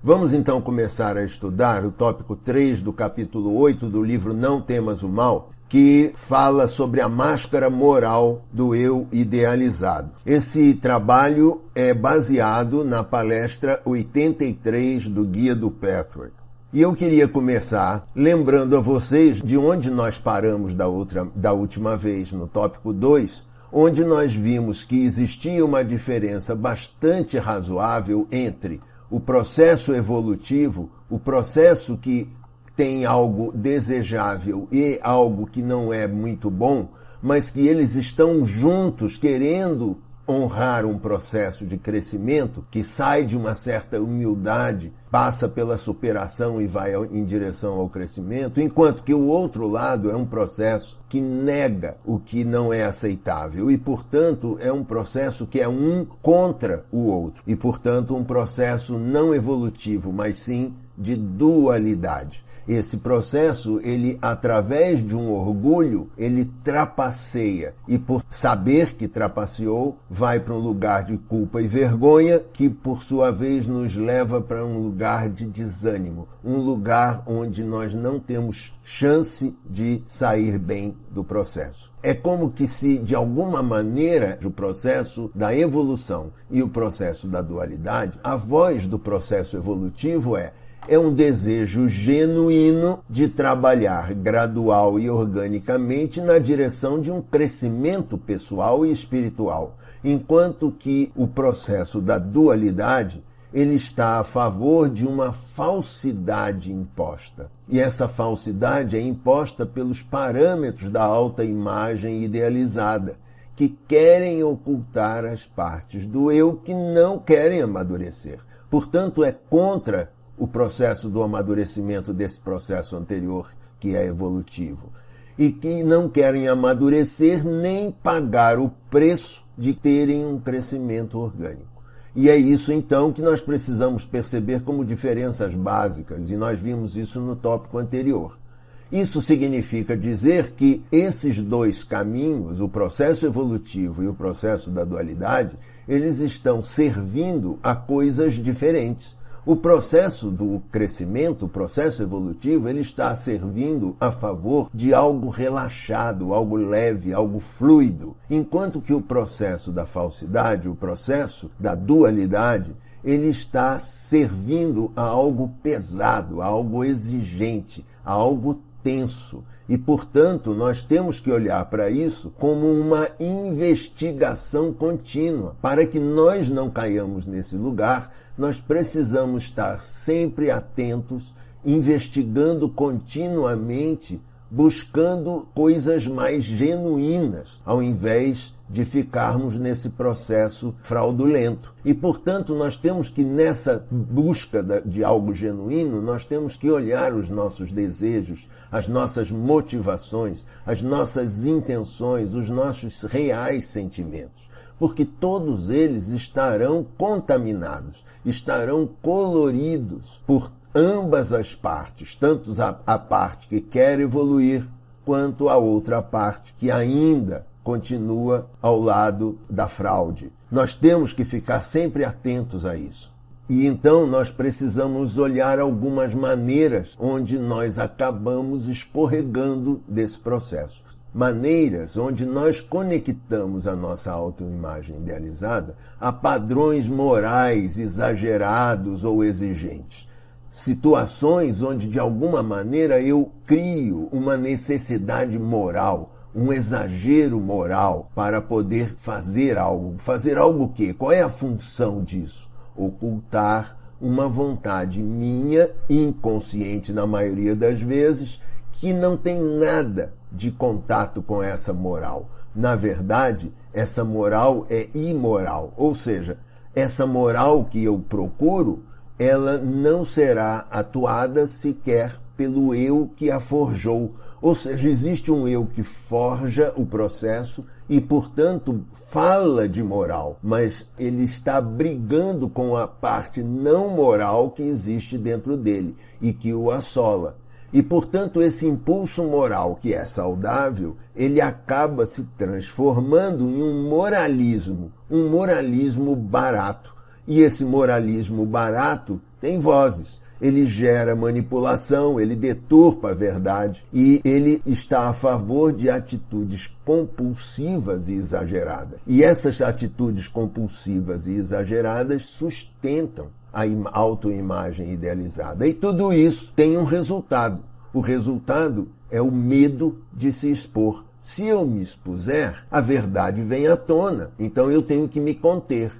Vamos então começar a estudar o tópico 3 do capítulo 8 do livro Não Temas o Mal, que fala sobre a máscara moral do eu idealizado. Esse trabalho é baseado na palestra 83 do Guia do Patrick. E eu queria começar lembrando a vocês de onde nós paramos da, outra, da última vez, no tópico 2, onde nós vimos que existia uma diferença bastante razoável entre o processo evolutivo, o processo que tem algo desejável e algo que não é muito bom, mas que eles estão juntos querendo honrar um processo de crescimento que sai de uma certa humildade, passa pela superação e vai em direção ao crescimento, enquanto que o outro lado é um processo que nega o que não é aceitável e, portanto, é um processo que é um contra o outro e, portanto, um processo não evolutivo, mas sim de dualidade. Esse processo, ele através de um orgulho, ele trapaceia e por saber que trapaceou, vai para um lugar de culpa e vergonha, que por sua vez nos leva para um lugar de desânimo, um lugar onde nós não temos chance de sair bem do processo. É como que se, de alguma maneira, o processo da evolução e o processo da dualidade, a voz do processo evolutivo é é um desejo genuíno de trabalhar gradual e organicamente na direção de um crescimento pessoal e espiritual, enquanto que o processo da dualidade ele está a favor de uma falsidade imposta. E essa falsidade é imposta pelos parâmetros da alta imagem idealizada, que querem ocultar as partes do eu que não querem amadurecer. Portanto, é contra o processo do amadurecimento desse processo anterior, que é evolutivo. E que não querem amadurecer nem pagar o preço de terem um crescimento orgânico. E é isso então que nós precisamos perceber como diferenças básicas, e nós vimos isso no tópico anterior. Isso significa dizer que esses dois caminhos, o processo evolutivo e o processo da dualidade, eles estão servindo a coisas diferentes. O processo do crescimento, o processo evolutivo, ele está servindo a favor de algo relaxado, algo leve, algo fluido, enquanto que o processo da falsidade, o processo da dualidade, ele está servindo a algo pesado, a algo exigente, a algo tenso. E, portanto, nós temos que olhar para isso como uma investigação contínua. Para que nós não caiamos nesse lugar, nós precisamos estar sempre atentos, investigando continuamente, buscando coisas mais genuínas, ao invés de ficarmos nesse processo fraudulento. E, portanto, nós temos que, nessa busca de algo genuíno, nós temos que olhar os nossos desejos, as nossas motivações, as nossas intenções, os nossos reais sentimentos. Porque todos eles estarão contaminados, estarão coloridos por ambas as partes, tanto a, a parte que quer evoluir, quanto a outra parte que ainda continua ao lado da fraude. Nós temos que ficar sempre atentos a isso. E então nós precisamos olhar algumas maneiras onde nós acabamos escorregando desse processo. Maneiras onde nós conectamos a nossa autoimagem idealizada a padrões morais exagerados ou exigentes. Situações onde de alguma maneira eu crio uma necessidade moral, um exagero moral para poder fazer algo. Fazer algo o quê? Qual é a função disso? Ocultar uma vontade minha, inconsciente na maioria das vezes, que não tem nada de contato com essa moral. Na verdade, essa moral é imoral, ou seja, essa moral que eu procuro, ela não será atuada sequer pelo eu que a forjou. Ou seja, existe um eu que forja o processo e, portanto, fala de moral, mas ele está brigando com a parte não moral que existe dentro dele e que o assola. E, portanto, esse impulso moral que é saudável, ele acaba se transformando em um moralismo, um moralismo barato E esse moralismo barato tem vozes ele gera manipulação, ele deturpa a verdade e ele está a favor de atitudes compulsivas e exageradas. E essas atitudes compulsivas e exageradas sustentam a autoimagem idealizada. E tudo isso tem um resultado. O resultado é o medo de se expor. Se eu me expuser, a verdade vem à tona. Então eu tenho que me conter.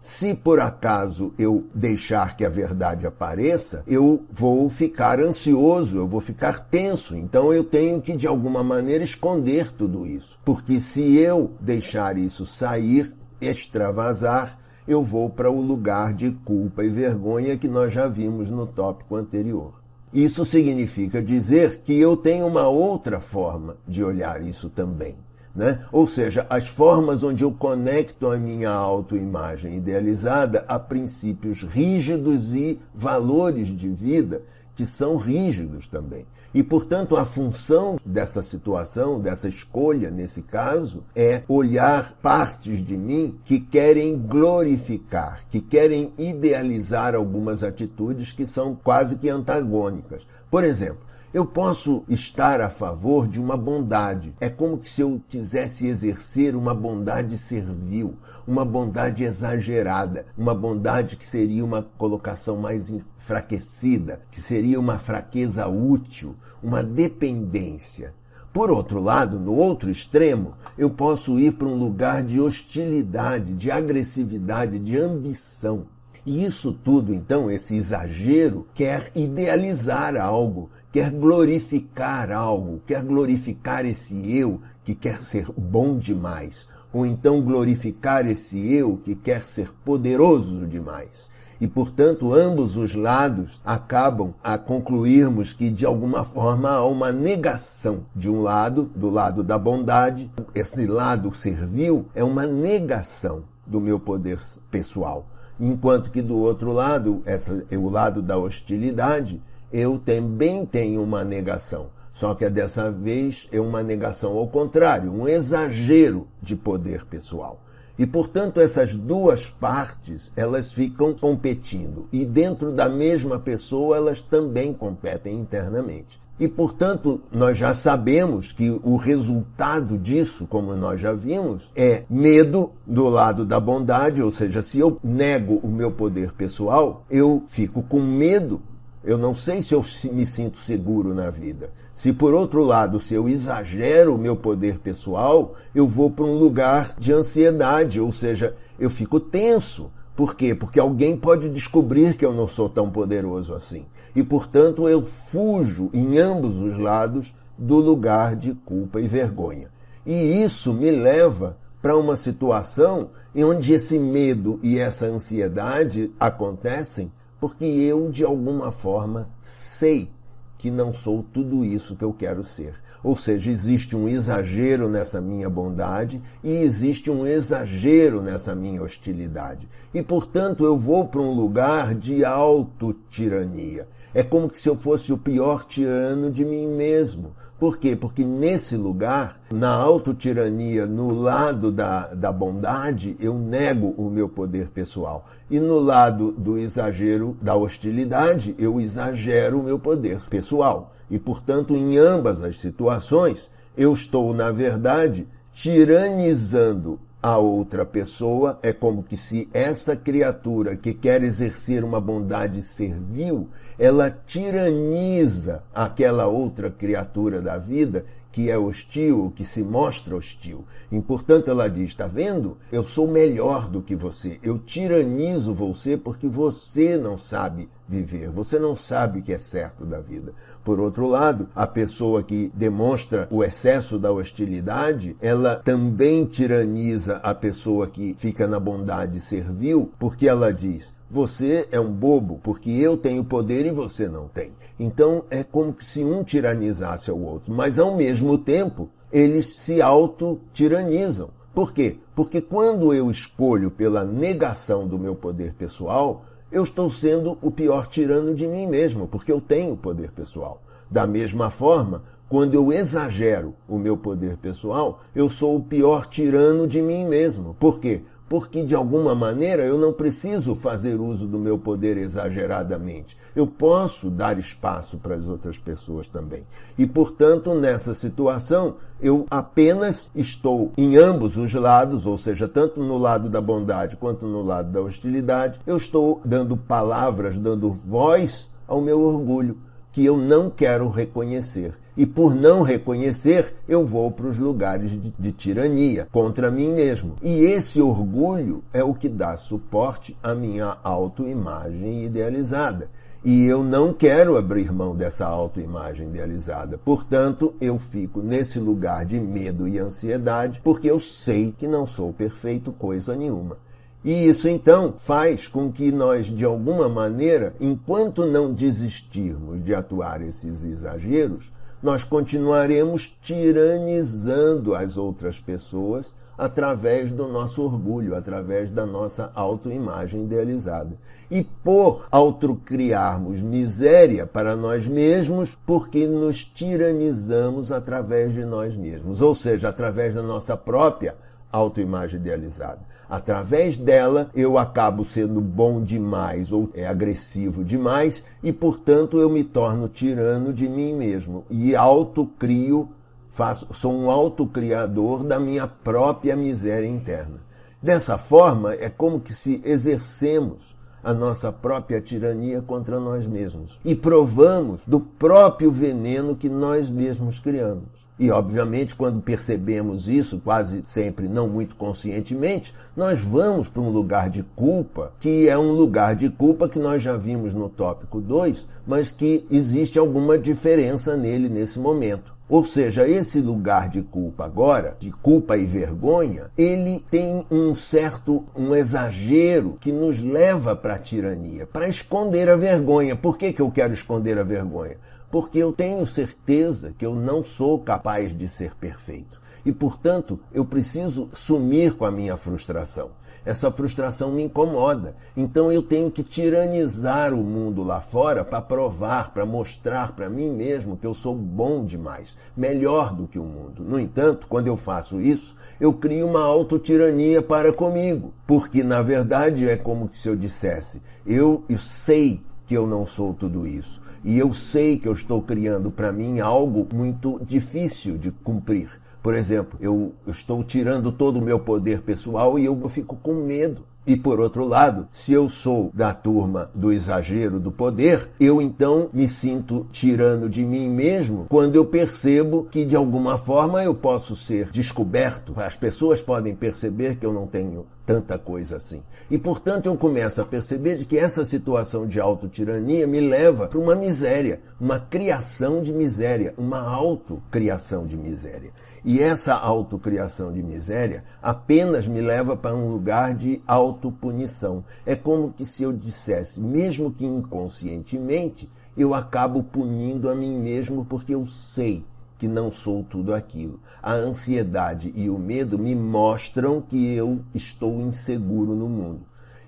Se por acaso eu deixar que a verdade apareça, eu vou ficar ansioso, eu vou ficar tenso. Então eu tenho que, de alguma maneira, esconder tudo isso. Porque se eu deixar isso sair, extravasar, eu vou para o lugar de culpa e vergonha que nós já vimos no tópico anterior. Isso significa dizer que eu tenho uma outra forma de olhar isso também. Né? Ou seja, as formas onde eu conecto a minha autoimagem idealizada a princípios rígidos e valores de vida que são rígidos também. E, portanto, a função dessa situação, dessa escolha, nesse caso, é olhar partes de mim que querem glorificar, que querem idealizar algumas atitudes que são quase que antagônicas. Por exemplo, eu posso estar a favor de uma bondade. É como se eu quisesse exercer uma bondade servil, uma bondade exagerada, uma bondade que seria uma colocação mais enfraquecida, que seria uma fraqueza útil, uma dependência. Por outro lado, no outro extremo, eu posso ir para um lugar de hostilidade, de agressividade, de ambição. E isso tudo, então, esse exagero, quer idealizar algo, quer glorificar algo, quer glorificar esse eu que quer ser bom demais, ou então glorificar esse eu que quer ser poderoso demais. E, portanto, ambos os lados acabam a concluirmos que, de alguma forma, há uma negação. De um lado, do lado da bondade, esse lado servil é uma negação do meu poder pessoal. Enquanto que, do outro lado, essa, o lado da hostilidade, eu também tenho uma negação. Só que dessa vez é uma negação ao contrário, um exagero de poder pessoal. E, portanto, essas duas partes, elas ficam competindo. E dentro da mesma pessoa, elas também competem internamente. E, portanto, nós já sabemos que o resultado disso, como nós já vimos, é medo do lado da bondade, ou seja, se eu nego o meu poder pessoal, eu fico com medo eu não sei se eu me sinto seguro na vida. Se por outro lado, se eu exagero o meu poder pessoal, eu vou para um lugar de ansiedade, ou seja, eu fico tenso. Por quê? Porque alguém pode descobrir que eu não sou tão poderoso assim. E, portanto, eu fujo em ambos os lados do lugar de culpa e vergonha. E isso me leva para uma situação em onde esse medo e essa ansiedade acontecem porque eu, de alguma forma, sei que não sou tudo isso que eu quero ser. Ou seja, existe um exagero nessa minha bondade e existe um exagero nessa minha hostilidade. E, portanto, eu vou para um lugar de autotirania. É como se eu fosse o pior tirano de mim mesmo. Por quê? Porque nesse lugar, na autotirania, no lado da, da bondade, eu nego o meu poder pessoal. E no lado do exagero, da hostilidade, eu exagero o meu poder pessoal. E, portanto, em ambas as situações, eu estou, na verdade, tiranizando a outra pessoa, é como que se essa criatura que quer exercer uma bondade servil, ela tiraniza aquela outra criatura da vida que é hostil, que se mostra hostil. E, portanto, ela diz: está vendo? Eu sou melhor do que você. Eu tiranizo você porque você não sabe viver. Você não sabe o que é certo da vida. Por outro lado, a pessoa que demonstra o excesso da hostilidade, ela também tiraniza a pessoa que fica na bondade servil, porque ela diz: você é um bobo porque eu tenho poder e você não tem. Então é como se um tiranizasse o outro, mas ao mesmo tempo eles se auto-tiranizam. Por quê? Porque quando eu escolho pela negação do meu poder pessoal, eu estou sendo o pior tirano de mim mesmo, porque eu tenho poder pessoal. Da mesma forma, quando eu exagero o meu poder pessoal, eu sou o pior tirano de mim mesmo. Por quê? Porque de alguma maneira eu não preciso fazer uso do meu poder exageradamente. Eu posso dar espaço para as outras pessoas também. E, portanto, nessa situação, eu apenas estou em ambos os lados, ou seja, tanto no lado da bondade quanto no lado da hostilidade, eu estou dando palavras, dando voz ao meu orgulho que eu não quero reconhecer. E por não reconhecer, eu vou para os lugares de, de, tirania contra mim mesmo. E esse orgulho é o que dá suporte à minha autoimagem idealizada. E eu não quero abrir mão dessa autoimagem idealizada. Portanto, eu fico nesse lugar de medo e ansiedade, porque eu sei que não sou perfeito coisa nenhuma. E isso então faz com que nós, de alguma maneira, enquanto não desistirmos de atuar esses exageros, nós continuaremos tiranizando as outras pessoas através do nosso orgulho, através da nossa autoimagem idealizada. E por autocriarmos miséria para nós mesmos, porque nos tiranizamos através de nós mesmos, ou seja, através da nossa própria autoimagem idealizada. Através dela, eu acabo sendo bom demais ou é agressivo demais e, portanto, eu me torno tirano de mim mesmo e autocrio, faço, sou um autocriador da minha própria miséria interna. Dessa forma, é como que se exercemos a nossa própria tirania contra nós mesmos e provamos do próprio veneno que nós mesmos criamos. E, obviamente, quando percebemos isso, quase sempre não muito conscientemente, nós vamos para um lugar de culpa, que é um lugar de culpa que nós já vimos no tópico 2, mas que existe alguma diferença nele nesse momento. Ou seja, esse lugar de culpa agora, de culpa e vergonha, ele tem um certo um exagero que nos leva para a tirania, para esconder a vergonha. Por que, que eu quero esconder a vergonha? Porque eu tenho certeza que eu não sou capaz de ser perfeito. E, portanto, eu preciso sumir com a minha frustração essa frustração me incomoda. Então eu tenho que tiranizar o mundo lá fora para provar, para mostrar para mim mesmo que eu sou bom demais, melhor do que o mundo. No entanto, quando eu faço isso, eu crio uma autotirania para comigo, porque na verdade é como se eu dissesse: eu, eu sei que eu não sou tudo isso. E eu sei que eu estou criando para mim algo muito difícil de cumprir. Por exemplo, eu, estou tirando todo o meu poder pessoal e eu fico com medo. E por outro lado, se eu sou da turma do exagero do poder, eu então me sinto tirando de mim mesmo quando eu percebo que de alguma forma eu posso ser descoberto. As pessoas podem perceber que eu não tenho tanta coisa assim. E portanto eu começo a perceber de que essa situação de autotirania me leva para uma miséria, uma criação de miséria, uma autocriação de miséria. E essa autocriação de miséria apenas me leva para um lugar de autopunição. É como que se eu dissesse, mesmo que inconscientemente, eu acabo punindo a mim mesmo porque eu sei que não sou tudo aquilo. A ansiedade e o medo me mostram que eu estou inseguro no mundo.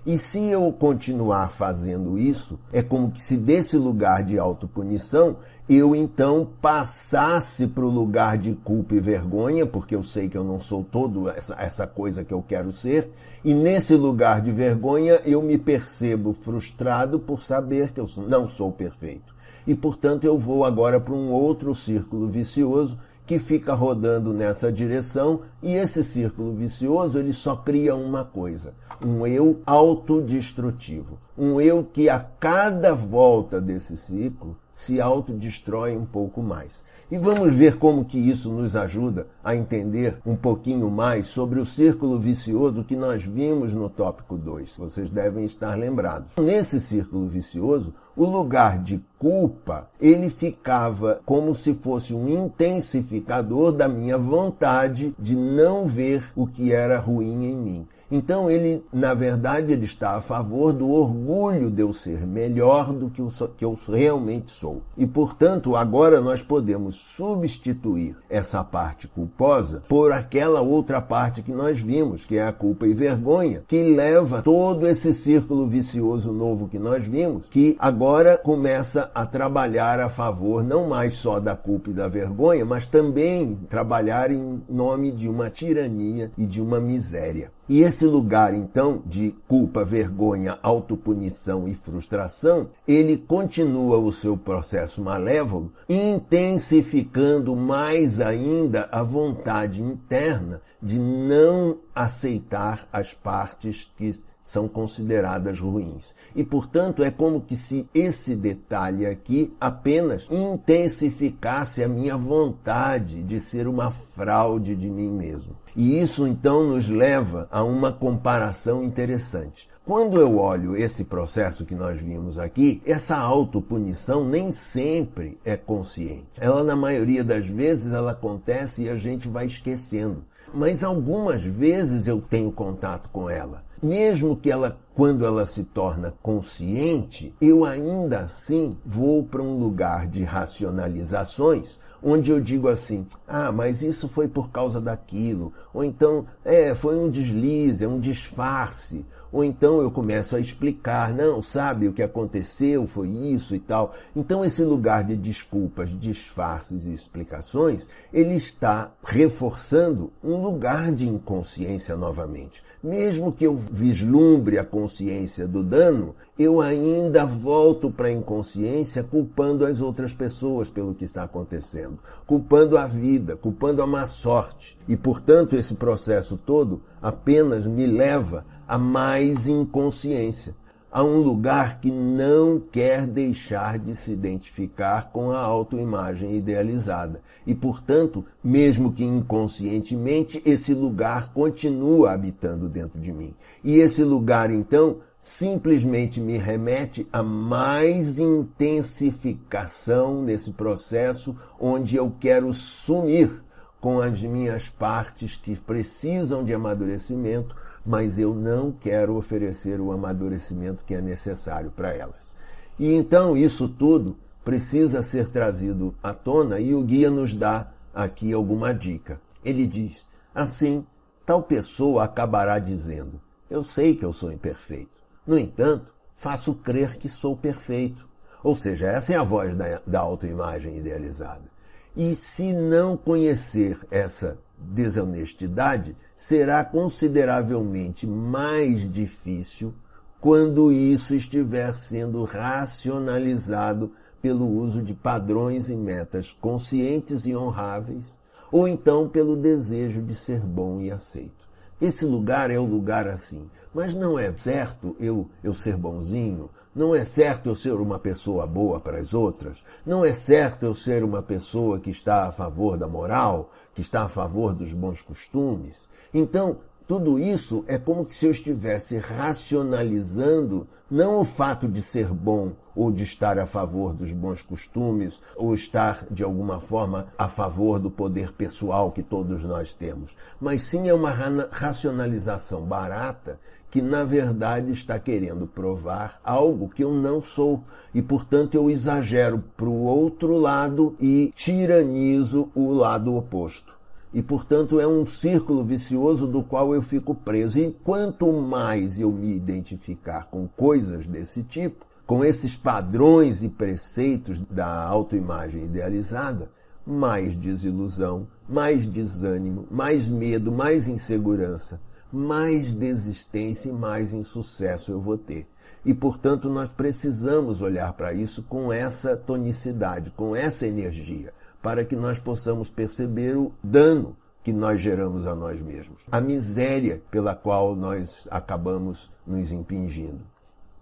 E se eu continuar fazendo isso, é como se desse lugar de autopunição eu então passasse para o lugar de culpa e vergonha, porque eu sei que eu não sou todo essa, essa coisa que eu quero ser, e nesse lugar de vergonha eu me percebo frustrado por saber que eu não sou perfeito. E portanto eu vou agora para um outro círculo vicioso que fica rodando nessa direção e esse círculo vicioso ele só cria uma coisa, um eu autodestrutivo, um eu que a cada volta desse ciclo se autodestrói um pouco mais. E vamos ver como que isso nos ajuda a entender um pouquinho mais sobre o círculo vicioso que nós vimos no tópico 2. Vocês devem estar lembrados. Nesse círculo vicioso, o lugar de culpa, ele ficava como se fosse um intensificador da minha vontade de não ver o que era ruim em mim. Então ele, na verdade, ele está a favor do orgulho de eu ser melhor do que, que eu realmente sou. E, portanto, agora nós podemos substituir essa parte culposa por aquela outra parte que nós vimos, que é a culpa e vergonha, que leva todo esse círculo vicioso novo que nós vimos, que agora começa a trabalhar a favor não mais só da culpa e da vergonha, mas também trabalhar em nome de uma tirania e de uma miséria. E esse lugar, então, de culpa, vergonha, autopunição e frustração, ele continua o seu processo malévolo, intensificando mais ainda a vontade interna de não aceitar as partes que são consideradas ruins. E, portanto, é como que se esse detalhe aqui apenas intensificasse a minha vontade de ser uma fraude de mim mesmo. E isso então nos leva a uma comparação interessante. Quando eu olho esse processo que nós vimos aqui, essa autopunição nem sempre é consciente. Ela, na maioria das vezes, ela acontece e a gente vai esquecendo. Mas algumas vezes eu tenho contato com ela. Mesmo que ela, quando ela se torna consciente, eu ainda assim vou para um lugar de racionalizações onde eu digo assim: ah, mas isso foi por causa daquilo, ou então, é, foi um deslize, é um disfarce, ou então eu começo a explicar: não, sabe, o que aconteceu foi isso e tal. Então, esse lugar de desculpas, disfarces e explicações, ele está reforçando um lugar de inconsciência novamente. Mesmo que eu vislumbre a consciência do dano, eu ainda volto para a inconsciência culpando as outras pessoas pelo que está acontecendo, culpando a vida, culpando a má sorte. E, portanto, esse processo todo apenas me leva a mais inconsciência, a um lugar que não quer deixar de se identificar com a autoimagem idealizada. E, portanto, mesmo que inconscientemente, esse lugar continua habitando dentro de mim. E esse lugar, então, simplesmente me remete a mais intensificação nesse processo onde eu quero sumir com as minhas partes que precisam de amadurecimento, mas eu não quero oferecer o amadurecimento que é necessário para elas. E então isso tudo precisa ser trazido à tona e o guia nos dá aqui alguma dica. Ele diz: assim, tal pessoa acabará dizendo: Eu sei que eu sou imperfeito. No entanto, faço crer que sou perfeito. Ou seja, essa é a voz da, da autoimagem idealizada. E se não conhecer essa desonestidade, será consideravelmente mais difícil quando isso estiver sendo racionalizado pelo uso de padrões e metas conscientes e honráveis, ou então pelo desejo de ser bom e aceito. Esse lugar é o lugar assim. Mas não é certo eu, eu ser bonzinho, não é certo eu ser uma pessoa boa para as outras, não é certo eu ser uma pessoa que está a favor da moral, que está a favor dos bons costumes. Então, tudo isso é como se eu estivesse racionalizando não o fato de ser bom ou de estar a favor dos bons costumes ou estar de alguma forma a favor do poder pessoal que todos nós temos, mas sim é uma racionalização barata que na verdade está querendo provar algo que eu não sou. E portanto eu exagero para o outro lado e tiranizo o lado oposto e, portanto, é um círculo vicioso do qual eu fico preso. E quanto mais eu me identificar com coisas desse tipo, com esses padrões e preceitos da autoimagem idealizada, mais desilusão, mais desânimo, mais medo, mais insegurança, mais desistência e mais insucesso eu vou ter. E, portanto, nós precisamos olhar para isso com essa tonicidade, com essa energia para que nós possamos perceber o dano que nós geramos a nós mesmos, a miséria pela qual nós acabamos nos impingindo.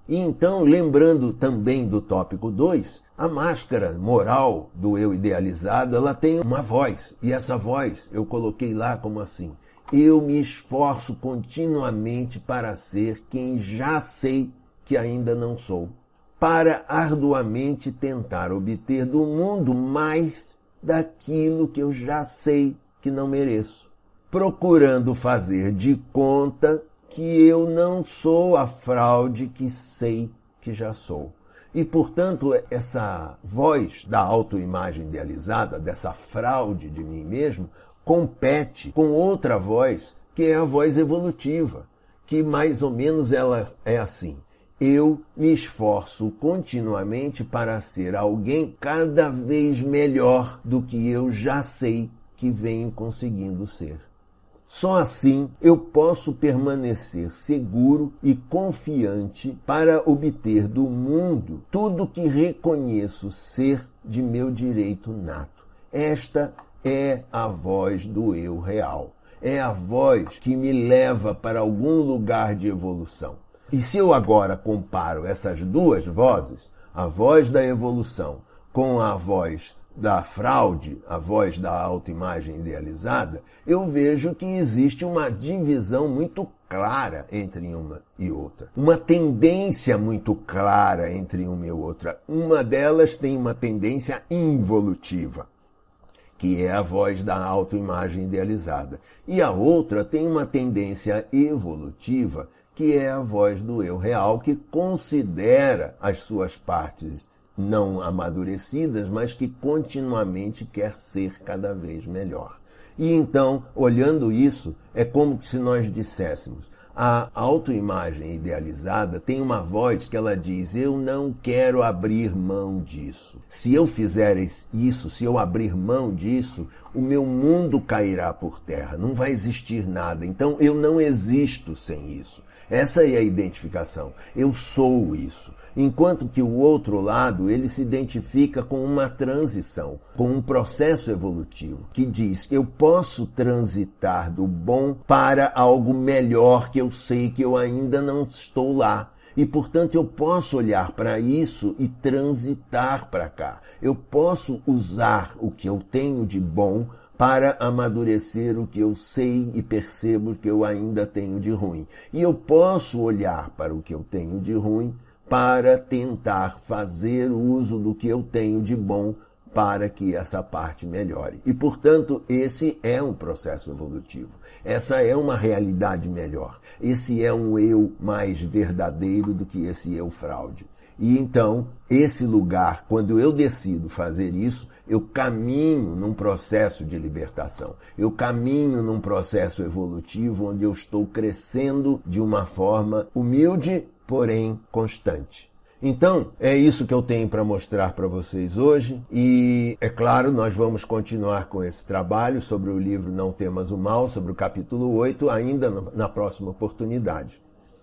E então, lembrando também do tópico 2, a máscara moral do eu idealizado, ela tem uma voz, e essa voz eu coloquei lá como assim: eu me esforço continuamente para ser quem já sei que ainda não sou, para arduamente tentar obter do mundo mais daquilo que eu já sei que não mereço, procurando fazer de conta que eu não sou a fraude que sei que já sou. E, portanto, essa voz da autoimagem idealizada, dessa fraude de mim mesmo, compete com outra voz, que é a voz evolutiva, que mais ou menos ela é assim: eu me esforço continuamente para ser alguém cada vez melhor do que eu já sei que venho conseguindo ser. Só assim eu posso permanecer seguro e confiante para obter do mundo tudo que reconheço ser de meu direito nato. Esta é a voz do eu real. É a voz que me leva para algum lugar de evolução. E se eu agora comparo essas duas vozes, a voz da evolução com a voz da fraude, a voz da autoimagem idealizada, eu vejo que existe uma divisão muito clara entre uma e outra. Uma tendência muito clara entre uma e outra. Uma delas tem uma tendência involutiva, que é a voz da autoimagem idealizada. E a outra tem uma tendência evolutiva, que é a voz do eu real, que considera as suas partes não amadurecidas, mas que continuamente quer ser cada vez melhor. E então, olhando isso, é como se nós disséssemos: a autoimagem idealizada tem uma voz que ela diz: Eu não quero abrir mão disso. Se eu fizer isso, se eu abrir mão disso, o meu mundo cairá por terra, não vai existir nada. Então eu não existo sem isso. Essa é a identificação. Eu sou isso. Enquanto que o outro lado, ele se identifica com uma transição, com um processo evolutivo, que diz: eu posso transitar do bom para algo melhor que eu sei que eu ainda não estou lá. E, portanto, eu posso olhar para isso e transitar para cá. Eu posso usar o que eu tenho de bom para amadurecer o que eu sei e percebo que eu ainda tenho de ruim. E eu posso olhar para o que eu tenho de ruim para tentar fazer uso do que eu tenho de bom para que essa parte melhore. E, portanto, esse é um processo evolutivo. Essa é uma realidade melhor. Esse é um eu mais verdadeiro do que esse eu fraude. E então, esse lugar, quando eu decido fazer isso, eu caminho num processo de libertação. Eu caminho num processo evolutivo onde eu estou crescendo de uma forma humilde, porém constante. Então, é isso que eu tenho para mostrar para vocês hoje. E, é claro, nós vamos continuar com esse trabalho sobre o livro Não Temas o Mal, sobre o capítulo 8, ainda na próxima oportunidade.